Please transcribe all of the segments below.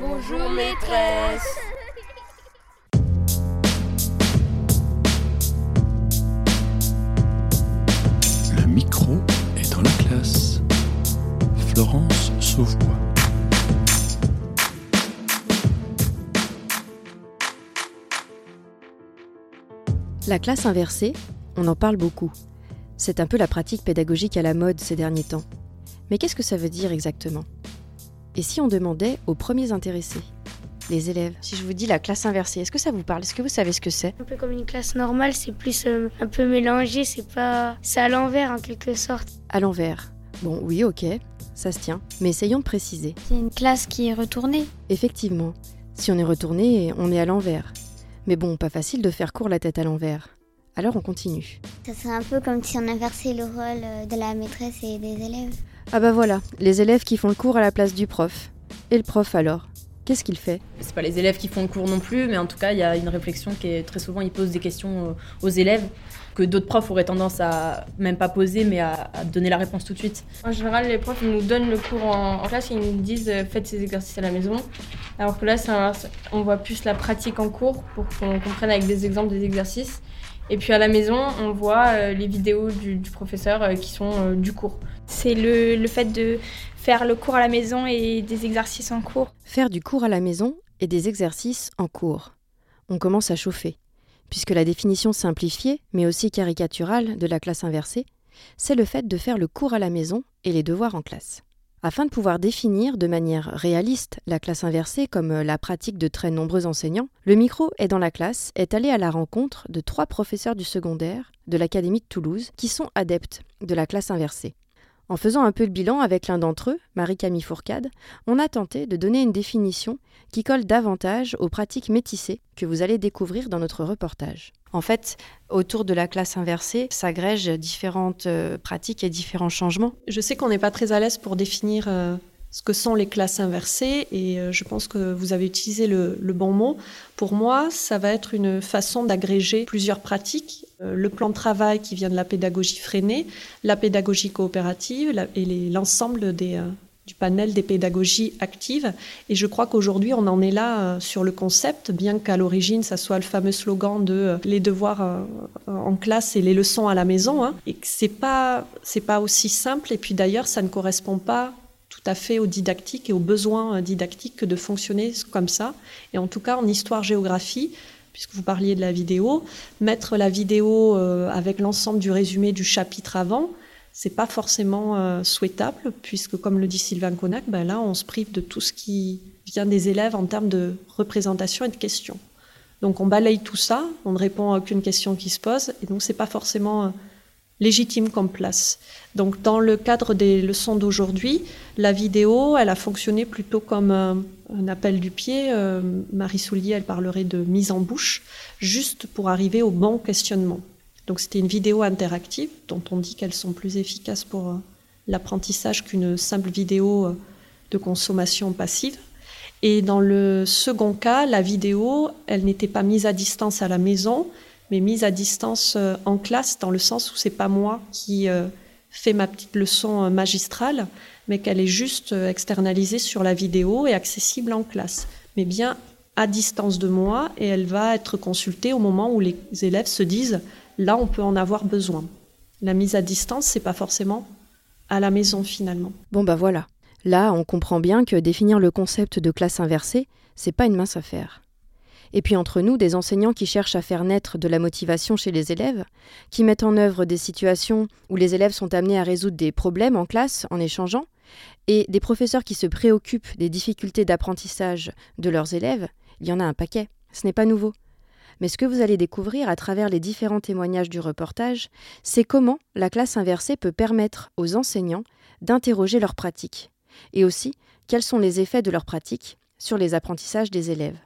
Bonjour maîtresse. Le micro est dans la classe. Florence Sauvebois. La classe inversée, on en parle beaucoup. C'est un peu la pratique pédagogique à la mode ces derniers temps. Mais qu'est-ce que ça veut dire exactement? Et si on demandait aux premiers intéressés, les élèves, si je vous dis la classe inversée, est-ce que ça vous parle? Est-ce que vous savez ce que c'est? Un peu comme une classe normale, c'est plus euh, un peu mélangé, c'est pas. C'est à l'envers en quelque sorte. À l'envers. Bon, oui, ok, ça se tient. Mais essayons de préciser. C'est une classe qui est retournée. Effectivement, si on est retourné, on est à l'envers. Mais bon, pas facile de faire court la tête à l'envers. Alors on continue. Ça serait un peu comme si on inversait le rôle euh, de la maîtresse et des élèves. Ah bah voilà, les élèves qui font le cours à la place du prof. Et le prof alors? Qu'est-ce qu'il fait? C'est pas les élèves qui font le cours non plus, mais en tout cas, il y a une réflexion qui est très souvent, ils posent des questions euh, aux élèves que d'autres profs auraient tendance à même pas poser, mais à, à donner la réponse tout de suite. En général, les profs ils nous donnent le cours en, en classe et ils nous disent euh, faites ces exercices à la maison. Alors que là, on voit plus la pratique en cours pour qu'on comprenne avec des exemples des exercices. Et puis à la maison, on voit euh, les vidéos du, du professeur euh, qui sont euh, du cours. C'est le, le fait de faire le cours à la maison et des exercices en cours. Faire du cours à la maison et des exercices en cours. On commence à chauffer, puisque la définition simplifiée, mais aussi caricaturale, de la classe inversée, c'est le fait de faire le cours à la maison et les devoirs en classe. Afin de pouvoir définir de manière réaliste la classe inversée comme la pratique de très nombreux enseignants, le micro est dans la classe est allé à la rencontre de trois professeurs du secondaire de l'Académie de Toulouse qui sont adeptes de la classe inversée. En faisant un peu le bilan avec l'un d'entre eux, Marie-Camille Fourcade, on a tenté de donner une définition qui colle davantage aux pratiques métissées que vous allez découvrir dans notre reportage. En fait, autour de la classe inversée s'agrègent différentes euh, pratiques et différents changements. Je sais qu'on n'est pas très à l'aise pour définir euh, ce que sont les classes inversées et euh, je pense que vous avez utilisé le, bon mot. Pour moi, ça va être une façon d'agréger plusieurs pratiques. Le plan de travail qui vient de la pédagogie freinée, la pédagogie coopérative et l'ensemble des du panel des pédagogies actives. Et je crois qu'aujourd'hui, on en est là euh, sur le concept, bien qu'à l'origine, ça soit le fameux slogan de euh, les devoirs euh, en classe et les leçons à la maison, hein, et que c'est pas pas aussi simple. Et puis d'ailleurs, ça ne correspond pas tout à fait aux didactiques et aux besoins didactiques que de fonctionner comme ça. Et en tout cas, en histoire-géographie, puisque vous parliez de la vidéo, mettre la vidéo avec l'ensemble du résumé du chapitre avant, c'est pas forcément euh, souhaitable puisque comme le dit Sylvain Connac, ben là on se prive de tout ce qui vient des élèves en termes de représentation et de questions. Donc on balaye tout ça, on ne répond à aucune question qui se pose et donc c'est pas forcément euh, légitime comme place. Donc dans le cadre des leçons d'aujourd'hui, la vidéo, elle a fonctionné plutôt comme un, un appel du pied. Euh, Marie Soulier, elle parlerait de mise en bouche, juste pour arriver au bon questionnement. Donc c'était une vidéo interactive dont on dit qu'elles sont plus efficaces pour euh, l'apprentissage qu'une simple vidéo euh, de consommation passive. Et dans le second cas, la vidéo, elle n'était pas mise à distance à la maison, mais mise à distance euh, en classe, dans le sens où c'est pas moi qui fais ma petite leçon magistrale, mais qu'elle est juste externalisée sur la vidéo et accessible en classe, mais bien à distance de moi, et elle va être consultée au moment où les élèves se disent là on peut en avoir besoin. La mise à distance, c'est pas forcément à la maison finalement. Bon bah voilà. Là, on comprend bien que définir le concept de classe inversée, c'est pas une mince affaire. Et puis entre nous, des enseignants qui cherchent à faire naître de la motivation chez les élèves, qui mettent en œuvre des situations où les élèves sont amenés à résoudre des problèmes en classe en échangeant, et des professeurs qui se préoccupent des difficultés d'apprentissage de leurs élèves, il y en a un paquet. Ce n'est pas nouveau. Mais ce que vous allez découvrir à travers les différents témoignages du reportage, c'est comment la classe inversée peut permettre aux enseignants d'interroger leurs pratiques, et aussi quels sont les effets de leurs pratiques sur les apprentissages des élèves.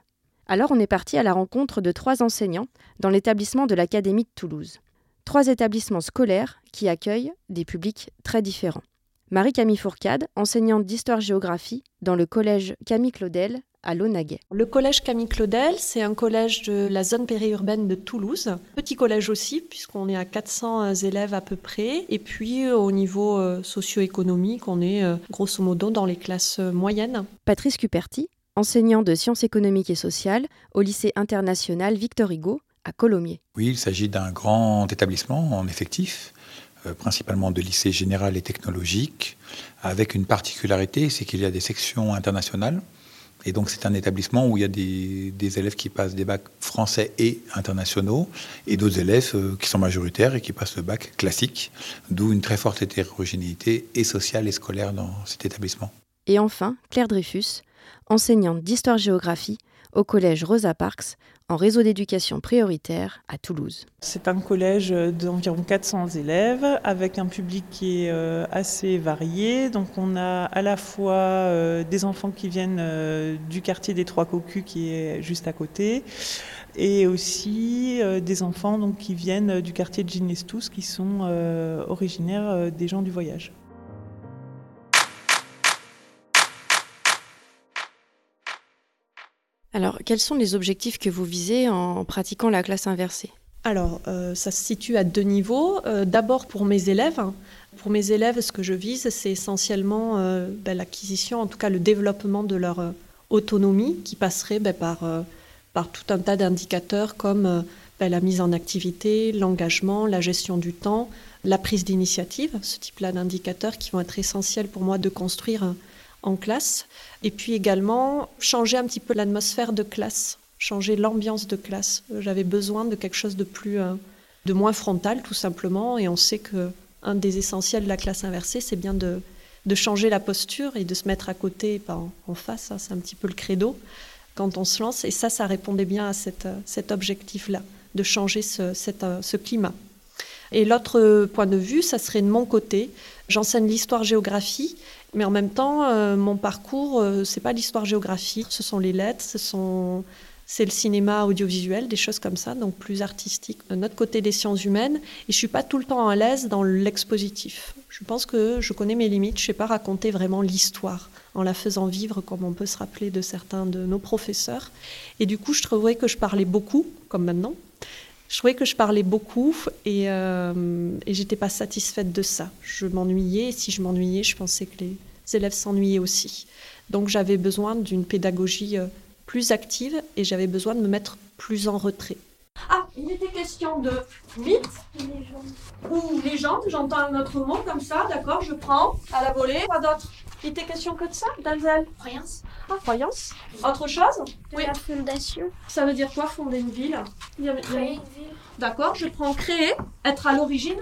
Alors on est parti à la rencontre de trois enseignants dans l'établissement de l'Académie de Toulouse. Trois établissements scolaires qui accueillent des publics très différents. Marie-Camille Fourcade, enseignante d'histoire-géographie dans le collège Camille Claudel à Launaguet. Le collège Camille Claudel, c'est un collège de la zone périurbaine de Toulouse. Petit collège aussi, puisqu'on est à 400 élèves à peu près. Et puis au niveau socio-économique, on est grosso modo dans les classes moyennes. Patrice Cuperti, enseignant de sciences économiques et sociales au lycée international Victor Hugo à Colomiers. Oui, il s'agit d'un grand établissement en effectif, euh, principalement de lycée général et technologique, avec une particularité, c'est qu'il y a des sections internationales. Et donc c'est un établissement où il y a des, élèves qui passent des bacs français et internationaux, et d'autres élèves euh, qui sont majoritaires et qui passent le bac classique, d'où une très forte hétérogénéité et sociale et scolaire dans cet établissement. Et enfin, Claire Dreyfus, enseignante d'histoire-géographie au collège Rosa Parks, en réseau d'éducation prioritaire à Toulouse. C'est un collège d'environ 400 élèves avec un public qui est euh, assez varié. Donc on a à la fois euh, des enfants qui viennent euh, du quartier des Trois Cocus qui est juste à côté et aussi des enfants qui viennent du quartier de Ginestous qui sont originaires des gens du voyage. Alors, quels sont les objectifs que vous visez en pratiquant la classe inversée? Alors, euh, ça se situe à deux niveaux. Euh, d'abord pour mes élèves. Pour mes élèves, ce que je vise, c'est essentiellement euh, ben, l'acquisition, en tout cas le développement de leur autonomie, qui passerait ben, par, par tout un tas d'indicateurs comme ben, la mise en activité, l'engagement, la gestion du temps, la prise d'initiative, ce type-là d'indicateurs qui vont être essentiels pour moi de construire en classe. Et puis également changer un petit peu l'atmosphère de classe, changer l'ambiance de classe. J'avais besoin de quelque chose de plus, euh, de moins frontal tout simplement. Et on sait que un des essentiels de la classe inversée, c'est bien de, de, changer la posture et de se mettre à côté pas en, face. C'est un petit peu le credo quand on se lance. Et ça, ça répondait bien à cette, cet objectif-là, de changer ce, euh, ce climat. Et l'autre point de vue, ça serait de mon côté. J'enseigne l'histoire-géographie mais en même temps, euh, mon parcours, euh, c'est pas l'histoire-géographie, ce sont les lettres, ce sont c'est le cinéma audiovisuel, des choses comme ça, donc plus artistique. De notre côté des sciences humaines, et je suis pas tout le temps à l'aise dans l'expositif. Je pense que je connais mes limites. Je sais pas raconter vraiment l'histoire en la faisant vivre, comme on peut se rappeler de certains de nos professeurs. Et du coup, je trouvais que je parlais beaucoup, comme maintenant. Je trouvais que je parlais beaucoup et, euh, et j'étais pas satisfaite de ça. Je m'ennuyais et si je m'ennuyais, je pensais que les élèves s'ennuyaient aussi. Donc j'avais besoin d'une pédagogie euh, plus active et j'avais besoin de me mettre plus en retrait. Ah, question de mythe ou légende. J'entends un autre mot comme ça, d'accord, je prends à la volée. Quoi d'autre? Il était question que de ça, Dalzel? Croyance. Ah, croyance. Autre chose? Oui. La fondation. Ça veut dire quoi, fonder une ville? Créer une ville. D'accord, je prends créer, être à l'origine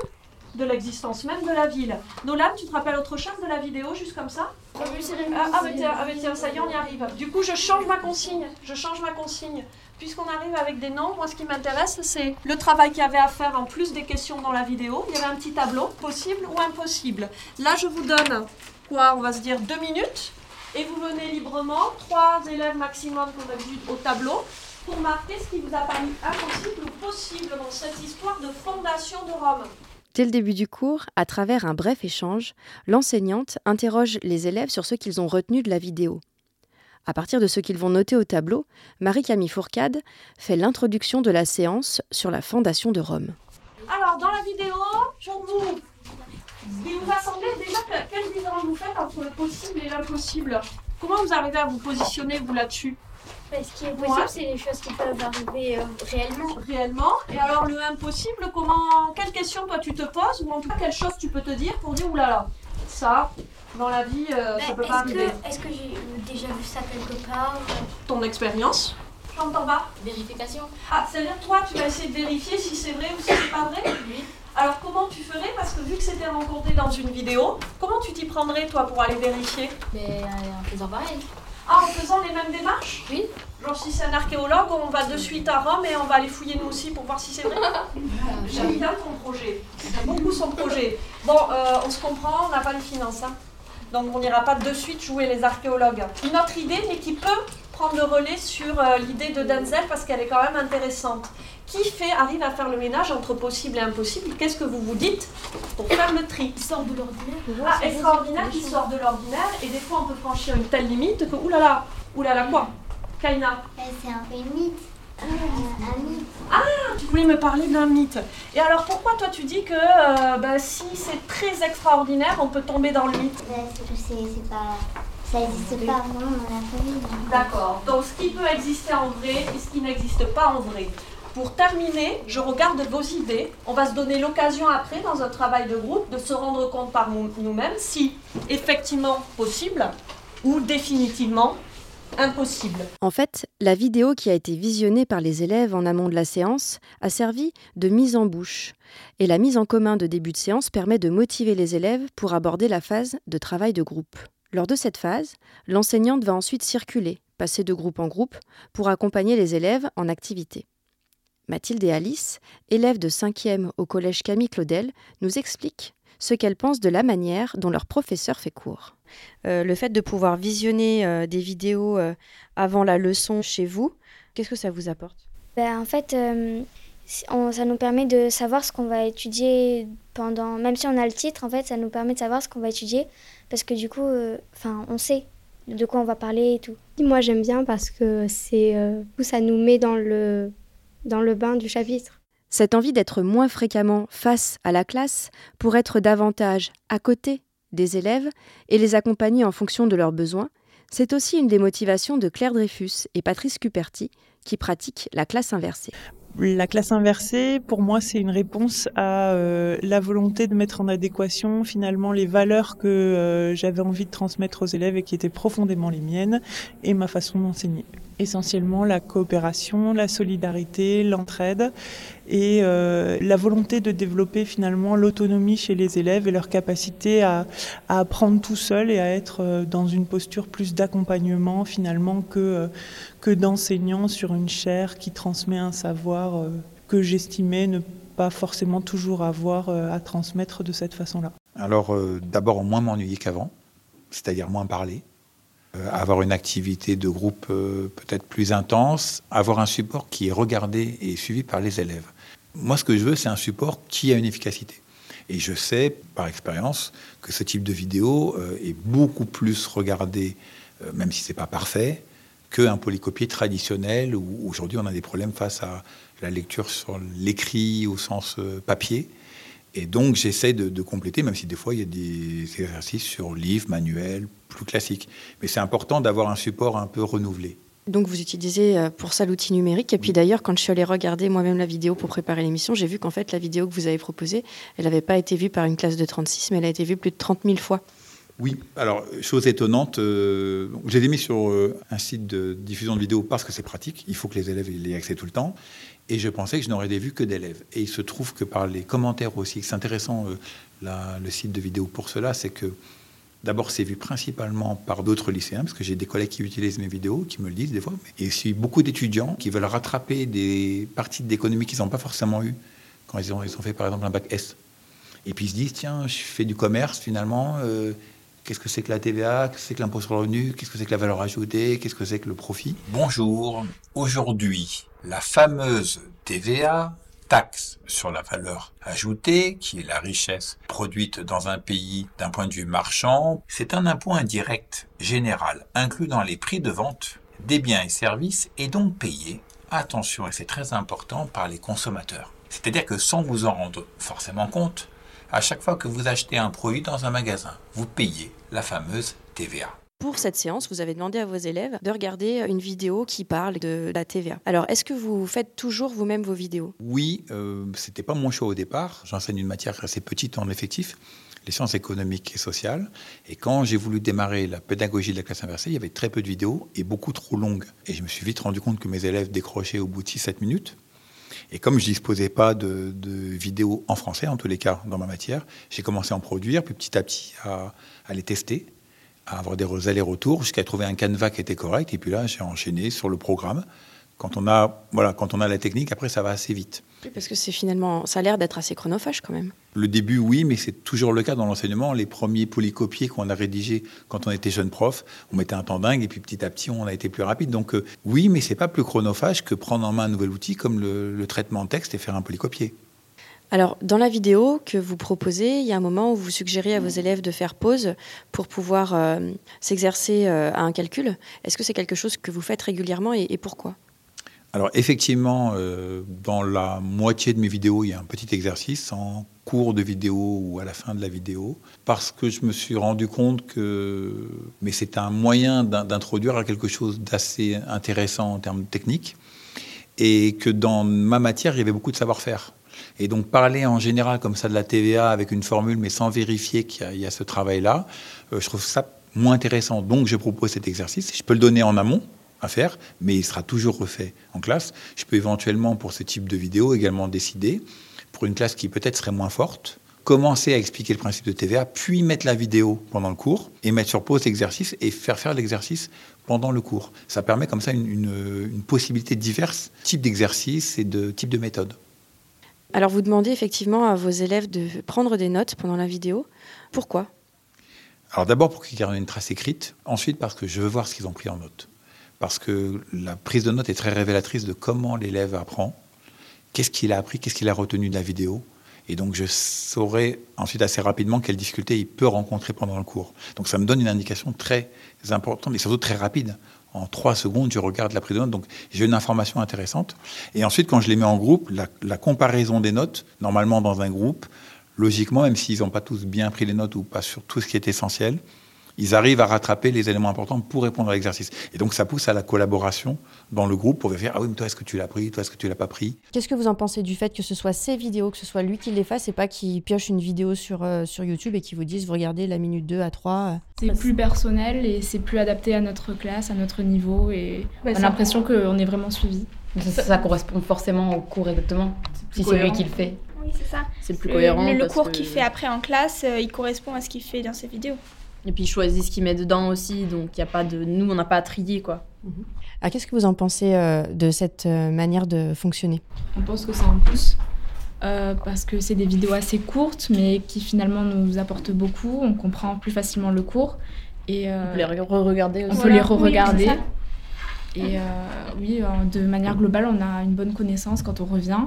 de l'existence même de la ville. Nolan, tu te rappelles autre chose de la vidéo, juste comme ça? Ah, ah, mais tiens, ah, mais tiens, ça y est, on y arrive. Du coup, je change ma consigne. Je change ma consigne. Puisqu'on arrive avec des noms, moi ce qui m'intéresse, c'est le travail qu'il y avait à faire en plus des questions dans la vidéo. Il y avait un petit tableau, possible ou impossible. Là, je vous donne, quoi, on va se dire deux minutes. Et vous venez librement, trois élèves maximum qu'on a vu au tableau, pour marquer ce qui vous a paru impossible ou possible dans cette histoire de fondation de Rome. Dès le début du cours, à travers un bref échange, l'enseignante interroge les élèves sur ce qu'ils ont retenu de la vidéo. À partir de ce qu'ils vont noter au tableau, Marie-Camille Fourcade fait l'introduction de la séance sur la fondation de Rome. Alors, dans la vidéo, pour vous, il vous a semblé déjà quelle différence vous faites entre le possible et l'impossible Comment vous arrivez à vous positionner, vous, là-dessus? Ce qui est possible, c'est les choses qui peuvent arriver euh, réellement. Réellement. Et alors, le impossible, comment, quelle question toi tu te poses? Ou en tout cas, quelle chose tu peux te dire pour dire oulala, ça, dans la vie, euh, ça peut pas arriver. Est-ce que j'ai déjà vu ça quelque part Ton expérience J'entends pas. Vérification. Ah, c'est-à-dire toi, tu vas essayer de vérifier si c'est vrai ou si c'est pas vrai Oui. Alors comment tu ferais? Parce que vu que c'était rencontré dans une vidéo, comment tu t'y prendrais toi pour aller vérifier? Mais euh, en faisant pareil. Ah, en faisant les mêmes démarches? Oui. Genre si c'est un archéologue, on va de suite à Rome et on va aller fouiller nous aussi pour voir si c'est vrai. J'aime bien ton projet. J'aime beaucoup son projet. Bon, euh, on se comprend, on n'a pas les finances. Hein. Donc on n'ira pas de suite jouer les archéologues. Une autre idée, mais qui peut prendre le relais sur euh, l'idée de Denzel parce qu'elle est quand même intéressante. Qui fait, arrive à faire le ménage entre possible et impossible? Qu'est-ce que vous vous dites pour faire le tri? Qui sort de l'ordinaire. Ah, extraordinaire, qui sort de l'ordinaire. Et des fois, on peut franchir une telle limite que, oulala, oulala, quoi? Kaina eh, C'est un mythe. Ah, tu voulais me parler d'un mythe. Et alors, pourquoi toi tu dis que euh, bah, si c'est très extraordinaire, on peut tomber dans le mythe? C'est pas Ça n'existe pas vraiment dans la famille. D'accord. Donc ce qui peut exister en vrai et ce qui n'existe pas en vrai. Pour terminer, je regarde vos idées. On va se donner l'occasion après, dans un travail de groupe, de se rendre compte par nous- nous-mêmes si effectivement possible ou définitivement impossible. En fait, la vidéo qui a été visionnée par les élèves en amont de la séance a servi de mise en bouche. Et la mise en commun de début de séance permet de motiver les élèves pour aborder la phase de travail de groupe. Lors de cette phase, l'enseignante va ensuite circuler, passer de groupe en groupe, pour accompagner les élèves en activité. Mathilde et Alice, élèves de 5e au collège Camille Claudel, nous expliquent ce qu'elles pensent de la manière dont leur professeur fait cours. Euh, le fait de pouvoir visionner euh, des vidéos euh, avant la leçon chez vous, qu'est-ce que ça vous apporte? Ben, en fait, euh, on- ça nous permet de savoir ce qu'on va étudier pendant. Même si on a le titre, en fait, ça nous permet de savoir ce qu'on va étudier parce que du coup, euh, enfin, on sait de quoi on va parler et tout. Moi, j'aime bien parce que c'est euh, ça nous met dans le dans le bain du chapitre. Cette envie d'être moins fréquemment face à la classe pour être davantage à côté des élèves et les accompagner en fonction de leurs besoins, c'est aussi une des motivations de Claire Dreyfus et Patrice Cuperti qui pratiquent la classe inversée. La classe inversée, pour moi, c'est une réponse à euh, la volonté de mettre en adéquation finalement les valeurs que euh, j'avais envie de transmettre aux élèves et qui étaient profondément les miennes et ma façon d'enseigner. Essentiellement la coopération, la solidarité, l'entraide et euh, la volonté de développer finalement l'autonomie chez les élèves et leur capacité à, apprendre tout seul et à être euh, dans une posture plus d'accompagnement finalement que, euh, que d'enseignant sur une chaire qui transmet un savoir que j'estimais ne pas forcément toujours avoir à transmettre de cette façon-là. Alors, d'abord, moins m'ennuyer qu'avant, c'est-à-dire moins parler, avoir une activité de groupe euh, peut-être plus intense, avoir un support qui est regardé et suivi par les élèves. Moi, ce que je veux, c'est un support qui a une efficacité. Et je sais, par expérience, que ce type de vidéo euh, est beaucoup plus regardé, euh, même si c'est pas parfait, qu'un polycopier traditionnel où aujourd'hui on a des problèmes face à la lecture sur l'écrit au sens euh, papier. Et donc, j'essaie de, de compléter, même si des fois, il y a des exercices sur livres, manuels, plus classiques. Mais c'est important d'avoir un support un peu renouvelé. Donc vous utilisez euh, pour ça l'outil numérique. Et puis d'ailleurs, quand je suis allée regarder moi-même la vidéo pour préparer l'émission, j'ai vu qu'en fait, la vidéo que vous avez proposée, elle n'avait pas été vue par une classe de 36, mais elle a été vue plus de 30 000 fois. Oui, alors, chose étonnante, euh, je les ai mis sur euh, un site de diffusion de vidéos parce que c'est pratique. Il faut que les élèves aient accès tout le temps. Et je pensais que je n'aurais des vues que d'élèves. Et il se trouve que par les commentaires aussi, c'est intéressant euh, le site de vidéo pour cela, c'est que d'abord c'est vu principalement par d'autres lycéens, parce que j'ai des collègues qui utilisent mes vidéos, qui me le disent des fois, et aussi beaucoup d'étudiants qui veulent rattraper des parties d'économie qu'ils n'ont pas forcément eues quand ils ont, ils ont fait par exemple un bac S. Et puis ils se disent, tiens, je fais du commerce finalement, euh, qu'est-ce que c'est que la TVA, qu'est-ce que c'est que l'impôt sur le revenu, qu'est-ce que c'est que la valeur ajoutée, qu'est-ce que c'est que le profit? Bonjour. Aujourd'hui, la fameuse TVA, taxe sur la valeur ajoutée, qui est la richesse produite dans un pays d'un point de vue marchand, c'est un impôt indirect général inclus dans les prix de vente des biens et services et donc payé, attention et c'est très important, par les consommateurs. C'est-à-dire que sans vous en rendre forcément compte, à chaque fois que vous achetez un produit dans un magasin, vous payez la fameuse TVA. Pour cette séance, vous avez demandé à vos élèves de regarder une vidéo qui parle de la TVA. Alors, est-ce que vous faites toujours vous-même vos vidéos? Oui, euh, c'était pas mon choix au départ. J'enseigne une matière assez petite en effectif, les sciences économiques et sociales. Et quand j'ai voulu démarrer la pédagogie de la classe inversée, il y avait très peu de vidéos et beaucoup trop longues. Et je me suis vite rendu compte que mes élèves décrochaient au bout de 6-7 minutes. Et comme je disposais pas de, vidéos en français, en tous les cas, dans ma matière, j'ai commencé à en produire, puis petit à petit à, à les tester, à avoir des allers-retours, jusqu'à trouver un canevas qui était correct. Et puis là, j'ai enchaîné sur le programme. Quand on a, voilà, quand on a la technique, après, ça va assez vite. Parce que c'est finalement, ça a l'air d'être assez chronophage quand même. Le début, oui, mais c'est toujours le cas dans l'enseignement. Les premiers polycopiés qu'on a rédigés quand on était jeune prof, on mettait un temps dingue et puis petit à petit, on a été plus rapide. Donc euh, oui, mais c'est pas plus chronophage que prendre en main un nouvel outil comme le, le traitement de texte et faire un polycopier. Alors, dans la vidéo que vous proposez, il y a un moment où vous suggérez à vos élèves de faire pause pour pouvoir euh, s'exercer euh, à un calcul. Est-ce que c'est quelque chose que vous faites régulièrement et, et pourquoi? Alors effectivement, euh, dans la moitié de mes vidéos, il y a un petit exercice en cours de vidéo ou à la fin de la vidéo, parce que je me suis rendu compte que mais c'est un moyen d'introduire quelque chose d'assez intéressant en termes techniques, et que dans ma matière, il y avait beaucoup de savoir-faire. Et donc parler en général comme ça de la TVA avec une formule, mais sans vérifier qu'il y, a ce travail-là, euh, je trouve ça moins intéressant. Donc je propose cet exercice. Je peux le donner en amont à faire, mais il sera toujours refait en classe. Je peux éventuellement, pour ce type de vidéo, également décider, pour une classe qui peut-être serait moins forte, commencer à expliquer le principe de TVA, puis mettre la vidéo pendant le cours et mettre sur pause l'exercice et faire faire l'exercice pendant le cours. Ça permet comme ça une, une possibilité de divers types d'exercices et de types de méthodes. Alors vous demandez effectivement à vos élèves de prendre des notes pendant la vidéo. Pourquoi? Alors d'abord pour qu'ils gardent une trace écrite, ensuite parce que je veux voir ce qu'ils ont pris en note. Parce que la prise de notes est très révélatrice de comment l'élève apprend, qu'est-ce qu'il a appris, qu'est-ce qu'il a retenu de la vidéo. Et donc je saurai ensuite assez rapidement quelles difficultés il peut rencontrer pendant le cours. Donc ça me donne une indication très importante et surtout très rapide en trois secondes, je regarde la prise de notes. Donc, j'ai une information intéressante. Et ensuite, quand je les mets en groupe, la, la comparaison des notes, normalement dans un groupe, logiquement, même s'ils n'ont pas tous bien pris les notes ou pas sur tout ce qui est essentiel, ils arrivent à rattraper les éléments importants pour répondre à l'exercice. Et donc ça pousse à la collaboration dans le groupe pour faire Ah oui, mais toi, est-ce que tu l'as pris? Toi, est-ce que tu l'as pas pris? Qu'est-ce que vous en pensez du fait que ce soit ces vidéos, que ce soit lui qui les fasse et pas qu'il pioche une vidéo sur, euh, sur YouTube et qu'il vous dise Vous regardez la minute 2 à 3 euh. C'est plus personnel et c'est plus adapté à notre classe, à notre niveau et on a l'impression qu'on est vraiment suivi. Ça, correspond forcément au cours exactement, si c'est lui qui le fait. Oui, c'est ça. C'est plus cohérent. Le, le cours qu'il fait après en classe, euh, il correspond à ce qu'il fait dans ses vidéos. Et puis il choisit ce qu'il met dedans aussi, donc il y a pas de, nous on n'a pas à trier quoi. Ah, qu'est-ce que vous en pensez euh, de cette euh, manière de fonctionner? On pense que c'est un plus euh, parce que c'est des vidéos assez courtes mais qui finalement nous apportent beaucoup. On comprend plus facilement le cours et on peut les re-regarder. On peut les re-regarder. et oui, de manière globale, on a une bonne connaissance quand on revient.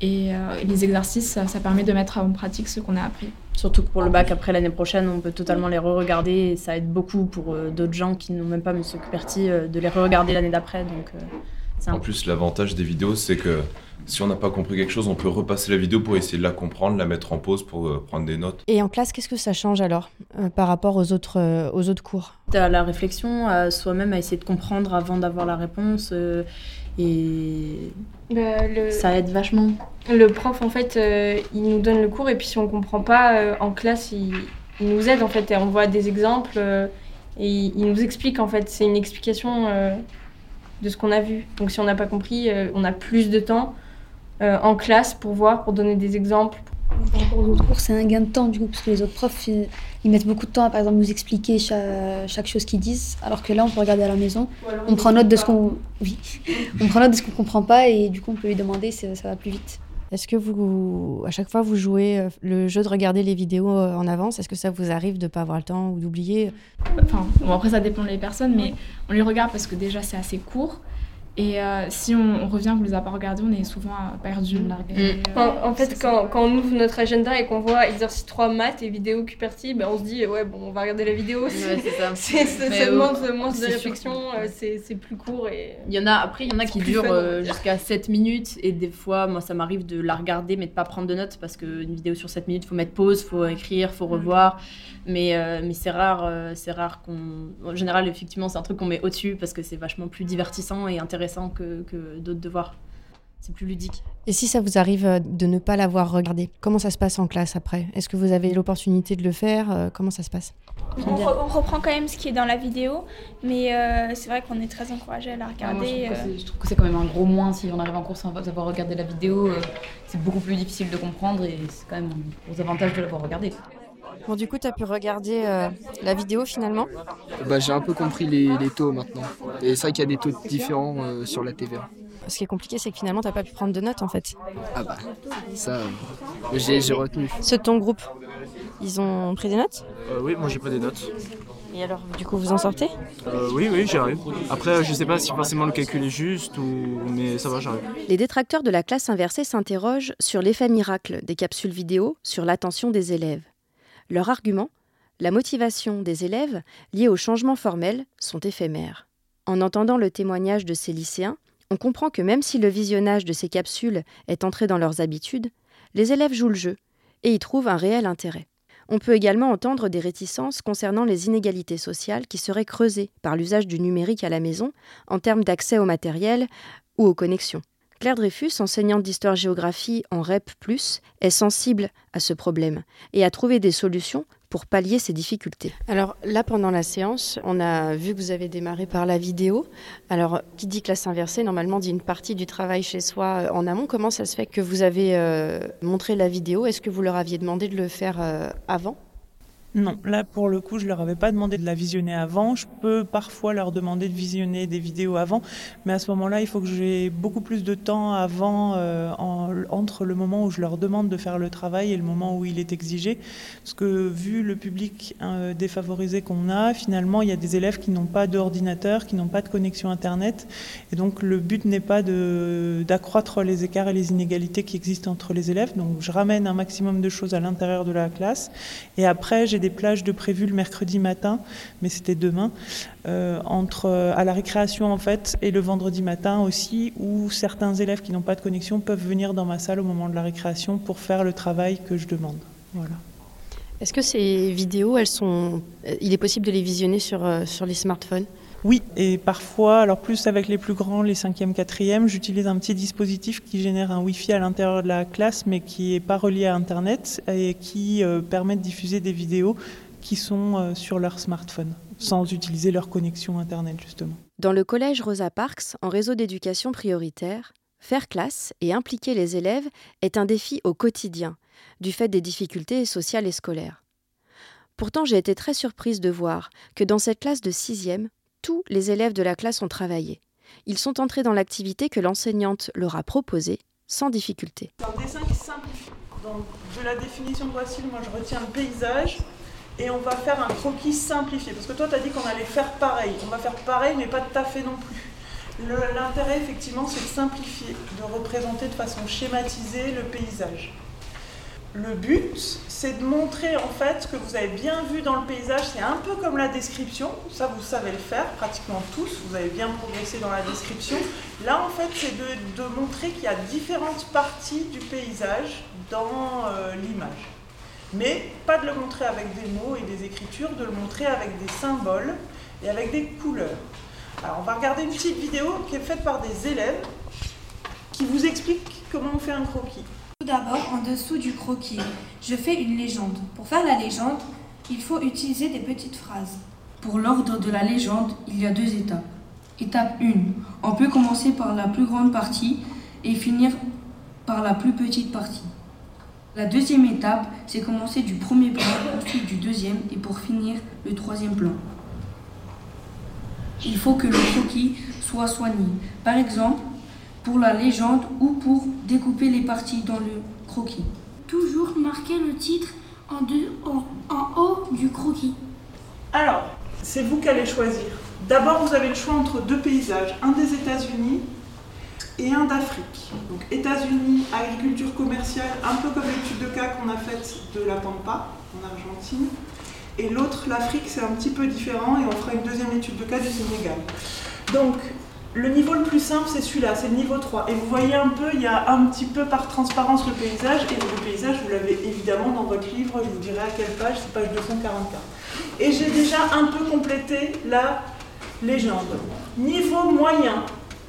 Et, les exercices, ça, ça permet de mettre en pratique ce qu'on a appris. Surtout que pour le bac après l'année prochaine, on peut totalement les re-regarder et ça aide beaucoup pour euh, d'autres gens qui n'ont même pas M. Cuperti euh, de les re-regarder l'année d'après. Donc, euh, en plus, l'avantage des vidéos, c'est que si on n'a pas compris quelque chose, on peut repasser la vidéo pour essayer de la comprendre, la mettre en pause pour prendre des notes. Et en classe, qu'est-ce que ça change alors par rapport aux autres, aux autres cours? À La réflexion, à soi-même, à essayer de comprendre avant d'avoir la réponse. Et bah, le... ça aide vachement. Le prof, en fait, euh, il nous donne le cours et puis si on comprend pas euh, en classe, il, nous aide en fait et on voit des exemples euh, et il, nous explique en fait. C'est une explication de ce qu'on a vu. Donc si on n'a pas compris, on a plus de temps en classe pour voir, pour donner des exemples. Par rapport aux autres cours, c'est un gain de temps du coup parce que les autres profs ils, mettent beaucoup de temps à par exemple nous expliquer chaque, chose qu'ils disent, alors que là on peut regarder à la maison, on prend note de ce qu'on, oui, on prend note de ce qu'on comprend pas et du coup on peut lui demander, ça va plus vite. Est-ce que vous, à chaque fois, vous jouez euh, le jeu de regarder les vidéos euh, en avance Est-ce que ça vous arrive de ne pas avoir le temps ou d'oublier? Enfin, bon, après, ça dépend des personnes, mais on les regarde parce que déjà, c'est assez court. Et euh, si on, revient, on ne les a pas regardés, on est souvent perdu. Mm. en, fait, quand, quand, on ouvre notre agenda et qu'on voit exercice 3 maths et vidéo QPerty, ben on se dit, ouais, bon, on va regarder la vidéo. c'est ça. ça demande moins de réflexion, c'est plus court. Et... Il y en a, après, il y en a qui durent jusqu'à 7 minutes. Et des fois, moi, ça m'arrive de la regarder, mais de pas prendre de notes parce qu'une vidéo sur 7 minutes, il faut mettre pause, il faut écrire, il faut revoir. Mais, euh, mais c'est rare, euh, c'est rare qu'on. En général, effectivement, c'est un truc qu'on met au-dessus parce que c'est vachement plus divertissant et intéressant que, que d'autres devoirs. C'est plus ludique. Et si ça vous arrive euh, de ne pas l'avoir regardé, comment ça se passe en classe après? Est-ce que vous avez l'opportunité de le faire? Comment ça se passe? On, reprend quand même ce qui est dans la vidéo, mais c'est vrai qu'on est très encouragé à la regarder. je, trouve que c'est quand même un gros moins si on arrive en cours sans avoir regardé la vidéo. c'est beaucoup plus difficile de comprendre et c'est quand même un gros avantage de l'avoir regardé. Bon, du coup, tu as pu regarder euh, la vidéo finalement bah, J'ai un peu compris les, taux maintenant. Et c'est vrai qu'il y a des taux différents euh, sur la TVA. Ce qui est compliqué, c'est que finalement, tu n'as pas pu prendre de notes en fait. Ah bah, ça, euh, j'ai retenu. Ceux de ton groupe, ils ont pris des notes Oui, moi j'ai pris des notes. Et alors, du coup, vous en sortez Oui, oui, j'y arrive. Après, je sais pas si forcément le calcul est juste, ou... mais ça va, j'arrive. Les détracteurs de la classe inversée s'interrogent sur l'effet miracle des capsules vidéo sur l'attention des élèves. Leur argument La motivation des élèves liée au changement formel sont éphémères. En entendant le témoignage de ces lycéens, On comprend que même si le visionnage de ces capsules est entré dans leurs habitudes, les élèves jouent le jeu et y trouvent un réel intérêt. On peut également entendre des réticences concernant les inégalités sociales qui seraient creusées par l'usage du numérique à la maison en termes d'accès au matériel ou aux connexions. Claire Dreyfus, enseignante d'histoire-géographie en REP, est sensible à ce problème et a trouvé des solutions pour pallier ces difficultés. Alors là, pendant la séance, on a vu que vous avez démarré par la vidéo. Alors, qui dit classe inversée, normalement dit une partie du travail chez soi euh, en amont. Comment ça se fait que vous avez euh, montré la vidéo? Est-ce que vous leur aviez demandé de le faire euh, avant? Non, là pour le coup, je leur avais pas demandé de la visionner avant. Je peux parfois leur demander de visionner des vidéos avant, mais à ce moment-là, il faut que j'ai beaucoup plus de temps avant, euh, entre le moment où je leur demande de faire le travail et le moment où il est exigé. Parce que vu le public euh, défavorisé qu'on a, finalement, il y a des élèves qui n'ont pas d'ordinateur, qui n'ont pas de connexion Internet. Et donc le but n'est pas d'accroître les écarts et les inégalités qui existent entre les élèves. Donc je ramène un maximum de choses à l'intérieur de la classe. Et après, j'ai des plages de prévues le mercredi matin, mais c'était demain, euh, entre, à la récréation en fait, et le vendredi matin aussi, où certains élèves qui n'ont pas de connexion peuvent venir dans ma salle au moment de la récréation pour faire le travail que je demande. Voilà. Est-ce que ces vidéos, elles sont, il est possible de les visionner sur, euh, sur les smartphones? Oui, et parfois, alors plus avec les plus grands, les 5e, 4e, j'utilise un petit dispositif qui génère un Wi-Fi à l'intérieur de la classe, mais qui n'est pas relié à Internet et qui euh, permet de diffuser des vidéos qui sont euh, sur leur smartphone, sans utiliser leur connexion Internet, justement. Dans le collège Rosa Parks, en réseau d'éducation prioritaire, faire classe et impliquer les élèves est un défi au quotidien, du fait des difficultés sociales et scolaires. Pourtant, j'ai été très surprise de voir que dans cette classe de 6e, tous les élèves de la classe ont travaillé. Ils sont entrés dans l'activité que l'enseignante leur a proposée sans difficulté. Un dessin qui simplifie. Donc, de la définition de voici, moi je retiens le paysage et on va faire un croquis simplifié. Parce que toi, tu as dit qu'on allait faire pareil. On va faire pareil, mais pas tout à non plus. L'intérêt, effectivement, c'est de simplifier, de représenter de façon schématisée le paysage. Le but, c'est de montrer en fait ce que vous avez bien vu dans le paysage. C'est un peu comme la description. Ça, vous savez le faire pratiquement tous. Vous avez bien progressé dans la description. Là, en fait, c'est de, montrer qu'il y a différentes parties du paysage dans euh, l'image. Mais pas de le montrer avec des mots et des écritures, de le montrer avec des symboles et avec des couleurs. Alors, on va regarder une petite vidéo qui est faite par des élèves qui vous explique comment on fait un croquis. Tout d'abord, en dessous du croquis, je fais une légende. Pour faire la légende, il faut utiliser des petites phrases. Pour l'ordre de la légende, il y a deux étapes. Étape 1. On peut commencer par la plus grande partie et finir par la plus petite partie. La deuxième étape, c'est commencer du premier plan, ensuite du deuxième et pour finir le troisième plan. Il faut que le croquis soit soigné. Par exemple, pour la légende ou pour découper les parties dans le croquis. Toujours marquer le titre en, en, haut du croquis. Alors, c'est vous qui allez choisir. D'abord, vous avez le choix entre deux paysages, un des États-Unis et un d'Afrique. Donc États-Unis, agriculture commerciale, un peu comme l'étude de cas qu'on a faite de la Pampa en Argentine. Et l'autre, l'Afrique, c'est un petit peu différent et on fera une deuxième étude de cas du Sénégal. Donc, le niveau le plus simple, c'est celui-là, c'est le niveau 3. Et vous voyez un peu, il y a un petit peu par transparence le paysage. Et le paysage, vous l'avez évidemment dans votre livre, je vous dirai à quelle page, c'est page 244. Et j'ai déjà un peu complété la légende. Niveau moyen,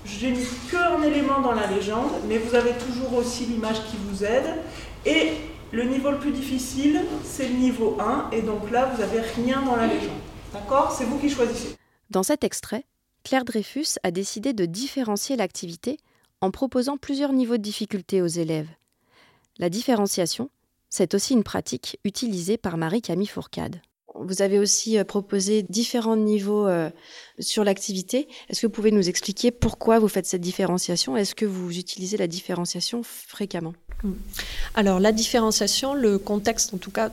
j'ai mis qu'un élément dans la légende, mais vous avez toujours aussi l'image qui vous aide. Et le niveau le plus difficile, c'est le niveau 1, et donc là, vous n'avez rien dans la légende. D'accord? C'est vous qui choisissez. Dans cet extrait, Claire Dreyfus a décidé de différencier l'activité en proposant plusieurs niveaux de difficulté aux élèves. La différenciation, c'est aussi une pratique utilisée par Marie-Camille Fourcade. Vous avez aussi euh, proposé différents niveaux euh, sur l'activité. Est-ce que vous pouvez nous expliquer pourquoi vous faites cette différenciation? Est-ce que vous utilisez la différenciation fréquemment? Alors la différenciation, le contexte en tout cas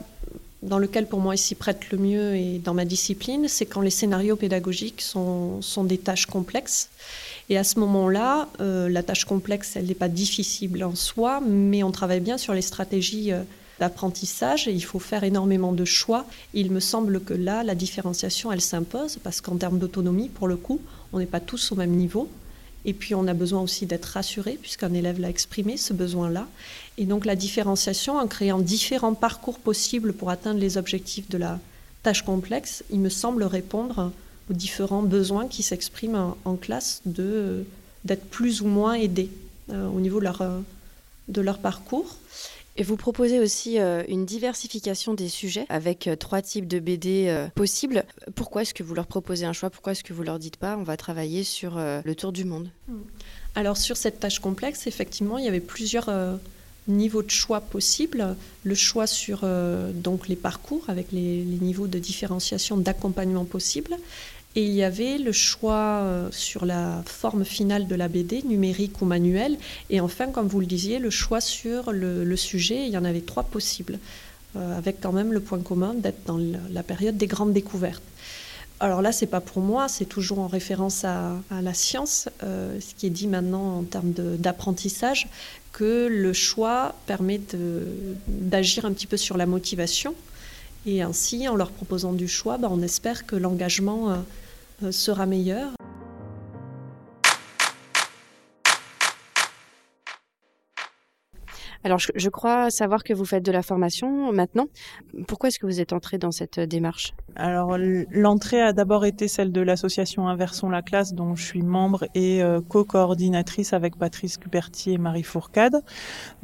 dans lequel pour moi il s'y prête le mieux et dans ma discipline, c'est quand les scénarios pédagogiques sont, sont des tâches complexes. Et à ce moment-là, euh, la tâche complexe, elle n'est pas difficile en soi, mais on travaille bien sur les stratégies euh, d'apprentissage et il faut faire énormément de choix. Il me semble que là, la différenciation, elle s'impose parce qu'en termes d'autonomie, pour le coup, on n'est pas tous au même niveau. Et puis on a besoin aussi d'être rassuré, puisqu'un élève l'a exprimé, ce besoin-là. Et donc la différenciation, en créant différents parcours possibles pour atteindre les objectifs de la tâche complexe, il me semble répondre aux différents besoins qui s'expriment en, classe de, d'être plus ou moins aidés euh, au niveau de leur, euh, de leur parcours. Et vous proposez aussi euh, une diversification des sujets avec trois types de BD possibles. Pourquoi est-ce que vous leur proposez un choix? Pourquoi est-ce que vous leur dites pas? On va travailler sur le tour du monde Alors sur cette tâche complexe, effectivement, il y avait plusieurs niveaux de choix possibles. Le choix sur donc les parcours avec les, les niveaux de différenciation d'accompagnement possibles et il y avait le choix euh, sur la forme finale de la BD, numérique ou manuel. Et enfin, comme vous le disiez, le choix sur le, sujet. Il y en avait trois possibles, euh, avec quand même le point commun d'être dans la période des grandes découvertes. Alors là, c'est pas pour moi, c'est toujours en référence à, la science, euh, ce qui est dit maintenant en termes d'apprentissage, que le choix permet d'agir un petit peu sur la motivation. Et ainsi, en leur proposant du choix, ben, on espère que l'engagement sera meilleur. Alors, je, crois savoir que vous faites de la formation maintenant. Pourquoi est-ce que vous êtes entré dans cette euh, démarche? Alors, l'entrée a d'abord été celle de l'association Inversons la classe, dont je suis membre et euh, co-coordinatrice avec Patrice Cupertier et Marie Fourcade.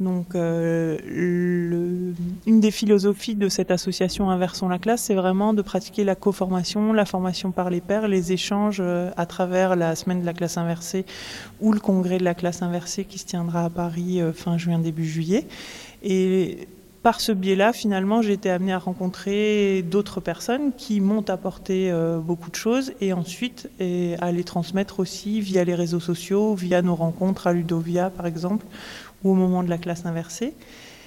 Donc, euh, une des philosophies de cette association Inversons la classe, c'est vraiment de pratiquer la co-formation, la formation par les pairs, les échanges à travers la semaine de la classe inversée ou le congrès de la classe inversée qui se tiendra à Paris fin juin, début juillet. Et par ce biais-là, finalement, j'ai été amenée à rencontrer d'autres personnes qui m'ont apporté euh, beaucoup de choses et ensuite à les transmettre aussi via les réseaux sociaux, via nos rencontres à Ludovia, par exemple, ou au moment de la classe inversée.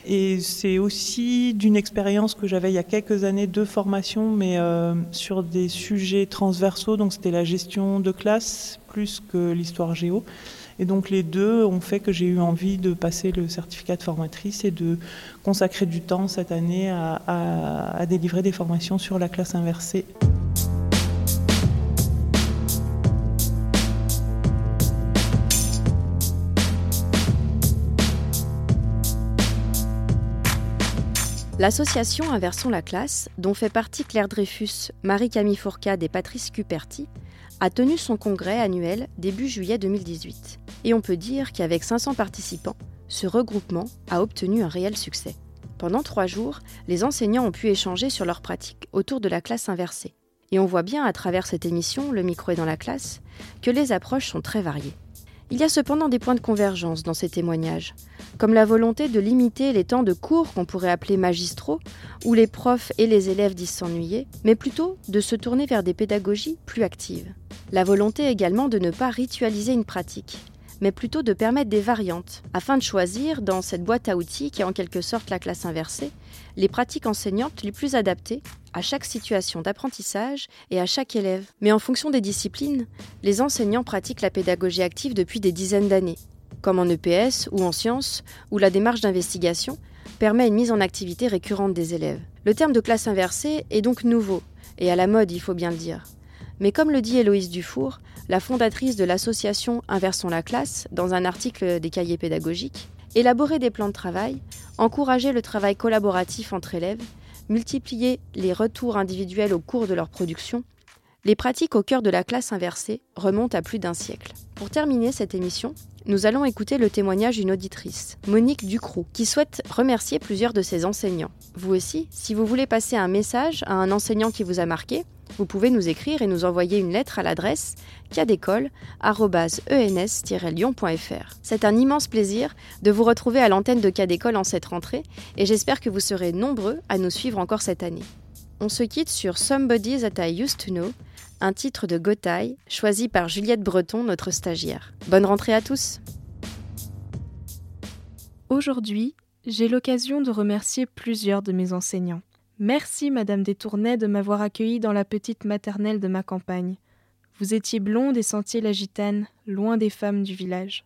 Et c'est aussi d'une expérience que j'avais il y a quelques années de formation, mais euh, sur des sujets transversaux, donc c'était la gestion de classe plus que l'histoire géo. Et donc les deux ont fait que j'ai eu envie de passer le certificat de formatrice et de consacrer du temps cette année à, délivrer des formations sur la classe inversée. L'association Inversons la classe, dont fait partie Claire Dreyfus, Marie-Camille Fourcade et Patrice Cuperti, a tenu son congrès annuel début juillet 2018. Et on peut dire qu'avec 500 participants, ce regroupement a obtenu un réel succès. Pendant trois jours, les enseignants ont pu échanger sur leurs pratiques autour de la classe inversée. Et on voit bien à travers cette émission, Le micro est dans la classe, que les approches sont très variées. Il y a cependant des points de convergence dans ces témoignages, comme la volonté de limiter les temps de cours qu'on pourrait appeler magistraux, où les profs et les élèves disent s'ennuyer, mais plutôt de se tourner vers des pédagogies plus actives. La volonté également de ne pas ritualiser une pratique, mais plutôt de permettre des variantes, afin de choisir, dans cette boîte à outils qui est en quelque sorte la classe inversée, les pratiques enseignantes les plus adaptées à chaque situation d'apprentissage et à chaque élève. Mais en fonction des disciplines, les enseignants pratiquent la pédagogie active depuis des dizaines d'années, comme en EPS ou en sciences, où la démarche d'investigation permet une mise en activité récurrente des élèves. Le terme de classe inversée est donc nouveau, et à la mode, il faut bien le dire. Mais comme le dit Héloïse Dufour, la fondatrice de l'association Inversons la classe, dans un article des cahiers pédagogiques, élaborer des plans de travail, encourager le travail collaboratif entre élèves, multiplier les retours individuels au cours de leur production, les pratiques au cœur de la classe inversée remontent à plus d'un siècle. Pour terminer cette émission, nous allons écouter le témoignage d'une auditrice, Monique Ducroux, qui souhaite remercier plusieurs de ses enseignants. Vous aussi, si vous voulez passer un message à un enseignant qui vous a marqué, vous pouvez nous écrire et nous envoyer une lettre à l'adresse cadécole.ens-lyon.fr. C'est un immense plaisir de vous retrouver à l'antenne de Cadécole en cette rentrée et j'espère que vous serez nombreux à nous suivre encore cette année. On se quitte sur Somebody That I Used to Know, un titre de Gotaille choisi par Juliette Breton, notre stagiaire. Bonne rentrée à tous! Aujourd'hui, j'ai l'occasion de remercier plusieurs de mes enseignants. Merci, Madame Détournay, de m'avoir accueillie dans la petite maternelle de ma campagne. Vous étiez blonde et sentiez la gitane, loin des femmes du village.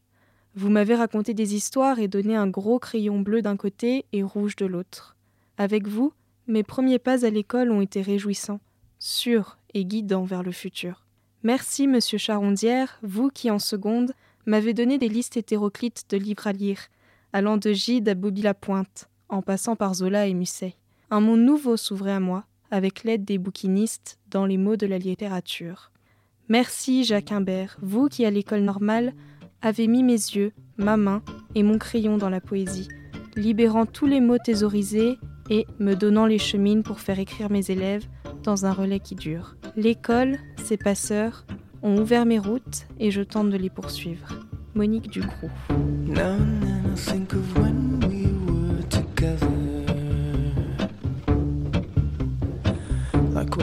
Vous m'avez raconté des histoires et donné un gros crayon bleu d'un côté et rouge de l'autre. Avec vous, mes premiers pas à l'école ont été réjouissants, sûrs et guidants vers le futur. Merci, monsieur Charondière, vous qui en seconde m'avait donné des listes hétéroclites de livres à lire, allant de Gide à Bobby-la-Pointe, en passant par Zola et Musset. Un monde nouveau s'ouvrait à moi, avec l'aide des bouquinistes dans les mots de la littérature. Merci Jacques Imbert, vous qui à l'école normale avez mis mes yeux, ma main et mon crayon dans la poésie, libérant tous les mots thésaurisés et me donnant les chemines pour faire écrire mes élèves dans un relais qui dure. L'école, ses passeurs, ont ouvert mes routes et je tente de les poursuivre. Monique Ducroux.